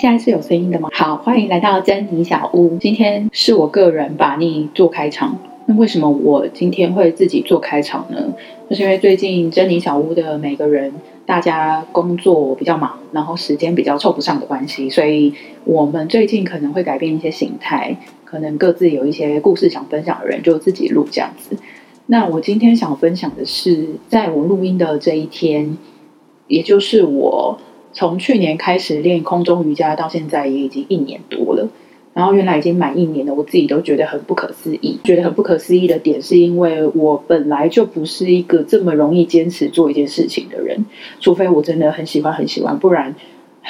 现在是有声音的吗？好，欢迎来到珍妮小屋。今天是我个人把你做开场。那为什么我今天会自己做开场呢？就是因为最近珍妮小屋的每个人，大家工作比较忙，然后时间比较凑不上的关系，所以我们最近可能会改变一些形态，可能各自有一些故事想分享的人就自己录这样子。那我今天想分享的是，在我录音的这一天，也就是我。从去年开始练空中瑜伽到现在也已经一年多了，然后原来已经满一年了，我自己都觉得很不可思议。觉得很不可思议的点是因为我本来就不是一个这么容易坚持做一件事情的人，除非我真的很喜欢很喜欢，不然。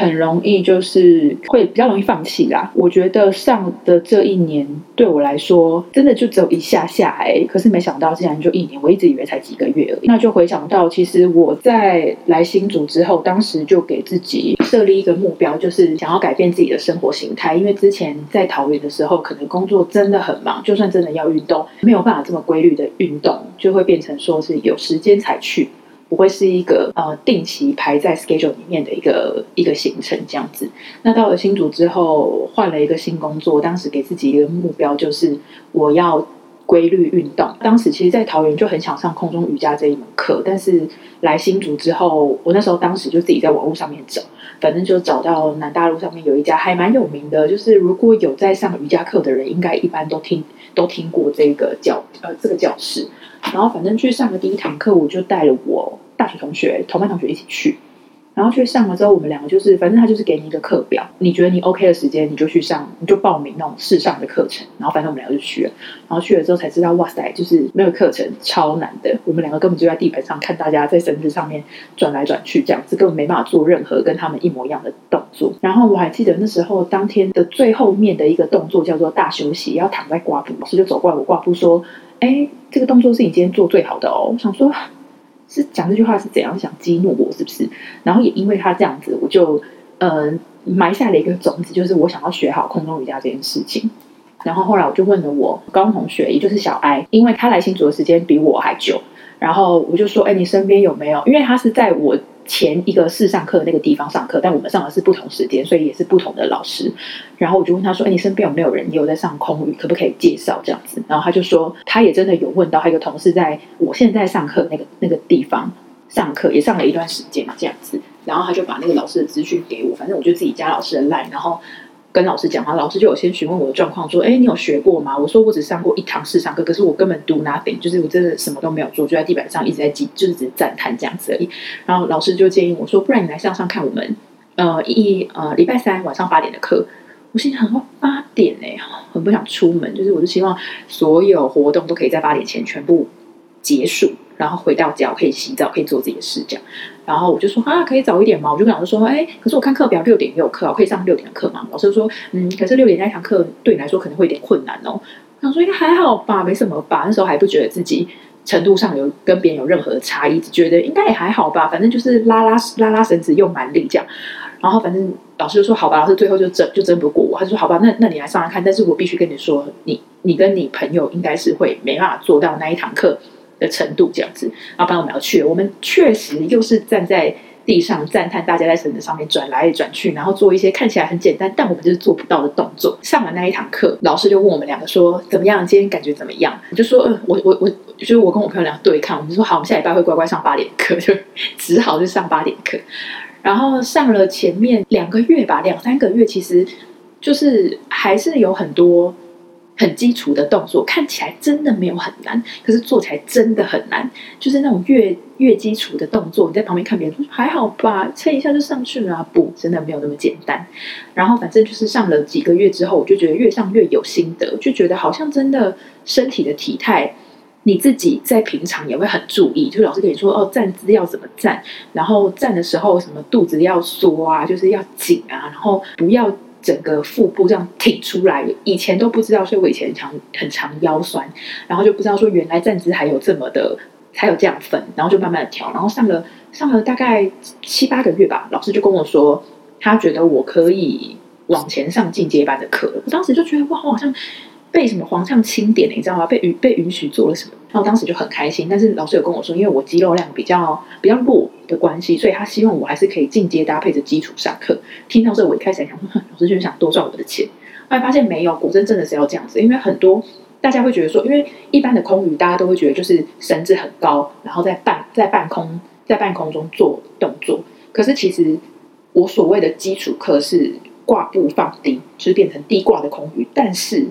很容易就是会比较容易放弃啦。我觉得上的这一年对我来说，真的就只有一下下哎，可是没想到竟然就一年，我一直以为才几个月而已。那就回想到，其实我在来新组之后，当时就给自己设立一个目标，就是想要改变自己的生活形态。因为之前在桃园的时候，可能工作真的很忙，就算真的要运动，没有办法这么规律的运动，就会变成说是有时间才去。不会是一个呃定期排在 schedule 里面的一个一个行程这样子。那到了新组之后，换了一个新工作，当时给自己一个目标，就是我要规律运动。当时其实，在桃园就很想上空中瑜伽这一门课，但是来新组之后，我那时候当时就自己在网络上面找，反正就找到南大陆上面有一家还蛮有名的，就是如果有在上瑜伽课的人，应该一般都听都听过这个教呃这个教室。然后反正去上的第一堂课，我就带了我大学同学、同班同学一起去。然后去上了之后，我们两个就是，反正他就是给你一个课表，你觉得你 OK 的时间，你就去上，你就报名那种试上的课程。然后反正我们两个就去了。然后去了之后才知道，哇塞，就是那个课程超难的。我们两个根本就在地板上看大家在绳子上面转来转去，这样子根本没办法做任何跟他们一模一样的动作。然后我还记得那时候当天的最后面的一个动作叫做大休息，要躺在挂布，老师就走过来我挂布说。哎，这个动作是你今天做最好的哦。我想说，是讲这句话是怎样想激怒我，是不是？然后也因为他这样子，我就呃埋下了一个种子，就是我想要学好空中瑜伽这件事情。然后后来我就问了我高中同学，也就是小艾，因为他来新竹的时间比我还久。然后我就说，哎，你身边有没有？因为他是在我。前一个试上课的那个地方上课，但我们上的是不同时间，所以也是不同的老师。然后我就问他说：“哎，你身边有没有人也有在上空语？可不可以介绍这样子？”然后他就说，他也真的有问到他一个同事，在我现在上课那个那个地方上课，也上了一段时间嘛，这样子。然后他就把那个老师的资讯给我，反正我就自己加老师的 line，然后。跟老师讲话，老师就有先询问我的状况，说：“哎，你有学过吗？”我说：“我只上过一堂试上课，可是我根本 do nothing，就是我真的什么都没有做，就在地板上一直在记，就是只是赞叹这样子而已。”然后老师就建议我说：“不然你来上上看我们，呃，一呃礼拜三晚上八点的课。”我心想说：“八点哎，很不想出门，就是我就希望所有活动都可以在八点前全部结束。”然后回到家，我可以洗澡，可以做自己的事，这样。然后我就说啊，可以早一点吗？我就跟老师说，哎，可是我看课表六点也有课，我可以上六点的课吗？老师说，嗯，可是六点那堂课对你来说可能会有点困难哦。我说应该还好吧，没什么吧。那时候还不觉得自己程度上有跟别人有任何的差异，只觉得应该也还好吧。反正就是拉拉拉拉绳子用蛮力这样。然后反正老师就说好吧，老师最后就争就争不过我，他就说好吧，那那你来上来看，但是我必须跟你说，你你跟你朋友应该是会没办法做到那一堂课。的程度这样子，然后帮我们要去，我们确实又是站在地上赞叹大家在绳子上面转来转去，然后做一些看起来很简单，但我们就是做不到的动作。上完那一堂课，老师就问我们两个说怎么样？今天感觉怎么样？我就说，嗯，我我我，就是我跟我朋友两个对抗，我们就说好，我们下礼拜会乖乖上八点课，就只好就上八点课。然后上了前面两个月吧，两三个月，其实就是还是有很多。很基础的动作看起来真的没有很难，可是做起来真的很难。就是那种越越基础的动作，你在旁边看别人说还好吧，撑一下就上去了。啊不，真的没有那么简单。然后反正就是上了几个月之后，我就觉得越上越有心得，就觉得好像真的身体的体态，你自己在平常也会很注意。就老师跟你说哦，站姿要怎么站，然后站的时候什么肚子要缩啊，就是要紧啊，然后不要。整个腹部这样挺出来，以前都不知道，所以我以前常很常腰酸，然后就不知道说原来站姿还有这么的，还有这样分，然后就慢慢的调，然后上了上了大概七八个月吧，老师就跟我说，他觉得我可以往前上进阶班的课。我当时就觉得哇，好像被什么皇上钦点，你知道吗？被允被允许做了什么？然后当时就很开心。但是老师有跟我说，因为我肌肉量比较比较弱。的关系，所以他希望我还是可以进阶搭配着基础上课。听到这，我一开始想说，老师就是想多赚我的钱，后来发现没有，果真真的是要这样子，因为很多大家会觉得说，因为一般的空余，大家都会觉得就是绳子很高，然后在半在半空在半空中做动作。可是其实我所谓的基础课是挂布放低，就是变成低挂的空余，但是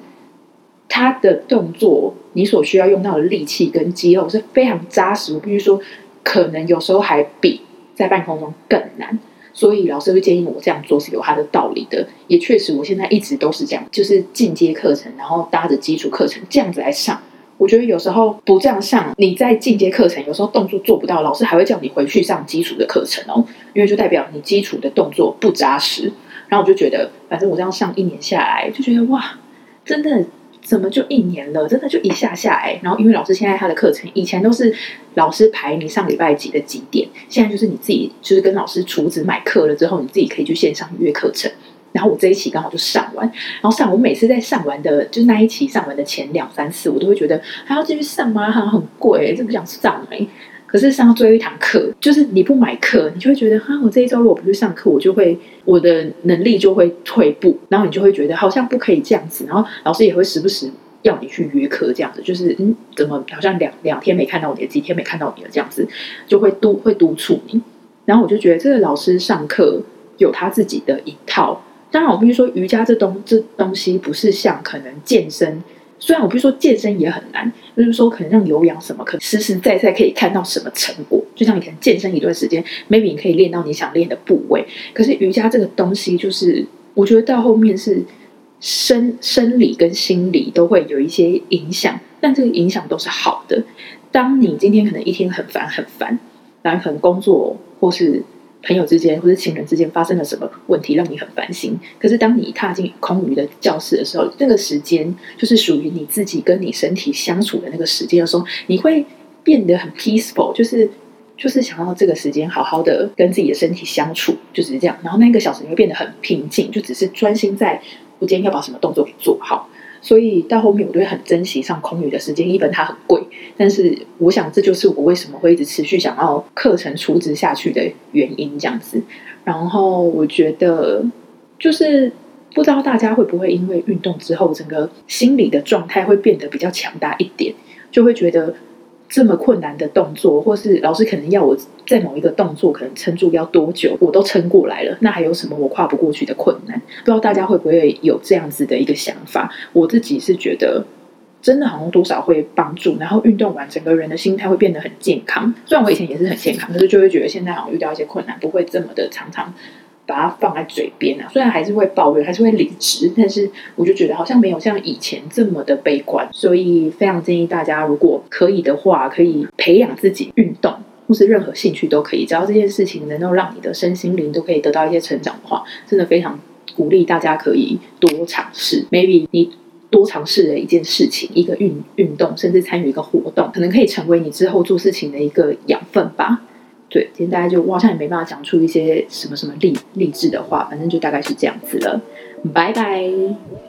他的动作，你所需要用到的力气跟肌肉是非常扎实。我必须说，可能有时候还比在半空中更难。所以老师会建议我这样做是有他的道理的，也确实，我现在一直都是这样，就是进阶课程，然后搭着基础课程这样子来上。我觉得有时候不这样上，你在进阶课程有时候动作做不到，老师还会叫你回去上基础的课程哦，因为就代表你基础的动作不扎实。然后我就觉得，反正我这样上一年下来，就觉得哇，真的怎么就一年了？真的就一下下来。然后因为老师现在他的课程以前都是老师排你上礼拜几的几点，现在就是你自己就是跟老师厨子买课了之后，你自己可以去线上约课程。然后我这一期刚好就上完，然后上我每次在上完的，就是那一期上完的前两三次，我都会觉得还要继续上吗？好像很贵，就不想上哎。可是上最后一堂课，就是你不买课，你就会觉得哈，我这一周如果不去上课，我就会我的能力就会退步，然后你就会觉得好像不可以这样子。然后老师也会时不时要你去约课，这样子就是嗯，怎么好像两两天没看到你，几天没看到你了这样子，就会督会督促你。然后我就觉得这个老师上课有他自己的一套。当然，我必须说，瑜伽这东这东西不是像可能健身。虽然我不是说健身也很难，就是说可能让有氧什么，可实实在在可以看到什么成果。就像你可能健身一段时间，maybe 你可以练到你想练的部位。可是瑜伽这个东西，就是我觉得到后面是生生理跟心理都会有一些影响，但这个影响都是好的。当你今天可能一天很烦很烦，然后可能工作或是。朋友之间或者情人之间发生了什么问题让你很烦心？可是当你踏进空余的教室的时候，那个时间就是属于你自己跟你身体相处的那个时间的时候，你会变得很 peaceful，就是就是想要这个时间好好的跟自己的身体相处，就只是这样。然后那一个小时你会变得很平静，就只是专心在我今天要把什么动作给做好。所以到后面我都会很珍惜上空余的时间，一本它很贵，但是我想这就是我为什么会一直持续想要课程储值下去的原因，这样子。然后我觉得就是不知道大家会不会因为运动之后，整个心理的状态会变得比较强大一点，就会觉得。这么困难的动作，或是老师可能要我在某一个动作可能撑住要多久，我都撑过来了。那还有什么我跨不过去的困难？不知道大家会不会有这样子的一个想法？我自己是觉得，真的好像多少会帮助。然后运动完，整个人的心态会变得很健康。虽然我以前也是很健康，可是就会觉得现在好像遇到一些困难，不会这么的常常。把它放在嘴边啊，虽然还是会抱怨，还是会理直，但是我就觉得好像没有像以前这么的悲观，所以非常建议大家，如果可以的话，可以培养自己运动，或是任何兴趣都可以，只要这件事情能够让你的身心灵都可以得到一些成长的话，真的非常鼓励大家可以多尝试。Maybe 你多尝试的一件事情，一个运运动，甚至参与一个活动，可能可以成为你之后做事情的一个养分吧。对，今天大家就我好像也没办法讲出一些什么什么励励志的话，反正就大概是这样子了，拜拜。